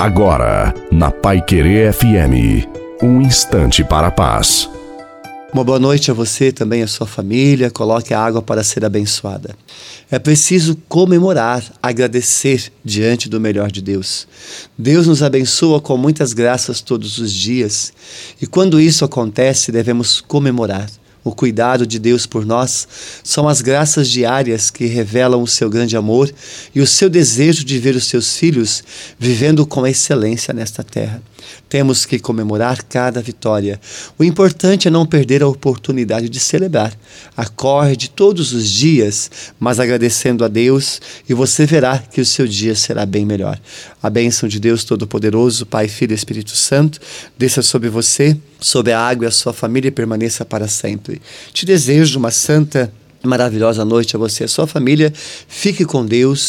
Agora, na Pai Querer FM, um instante para a paz. Uma boa noite a você também, a sua família. Coloque a água para ser abençoada. É preciso comemorar, agradecer diante do melhor de Deus. Deus nos abençoa com muitas graças todos os dias, e quando isso acontece, devemos comemorar o cuidado de Deus por nós, são as graças diárias que revelam o seu grande amor e o seu desejo de ver os seus filhos vivendo com excelência nesta terra. Temos que comemorar cada vitória. O importante é não perder a oportunidade de celebrar. Acorde todos os dias, mas agradecendo a Deus, e você verá que o seu dia será bem melhor. A bênção de Deus Todo-Poderoso, Pai, Filho e Espírito Santo, desça sobre você, sobre a água e a sua família permaneça para sempre. Te desejo uma santa maravilhosa noite a você e a sua família. Fique com Deus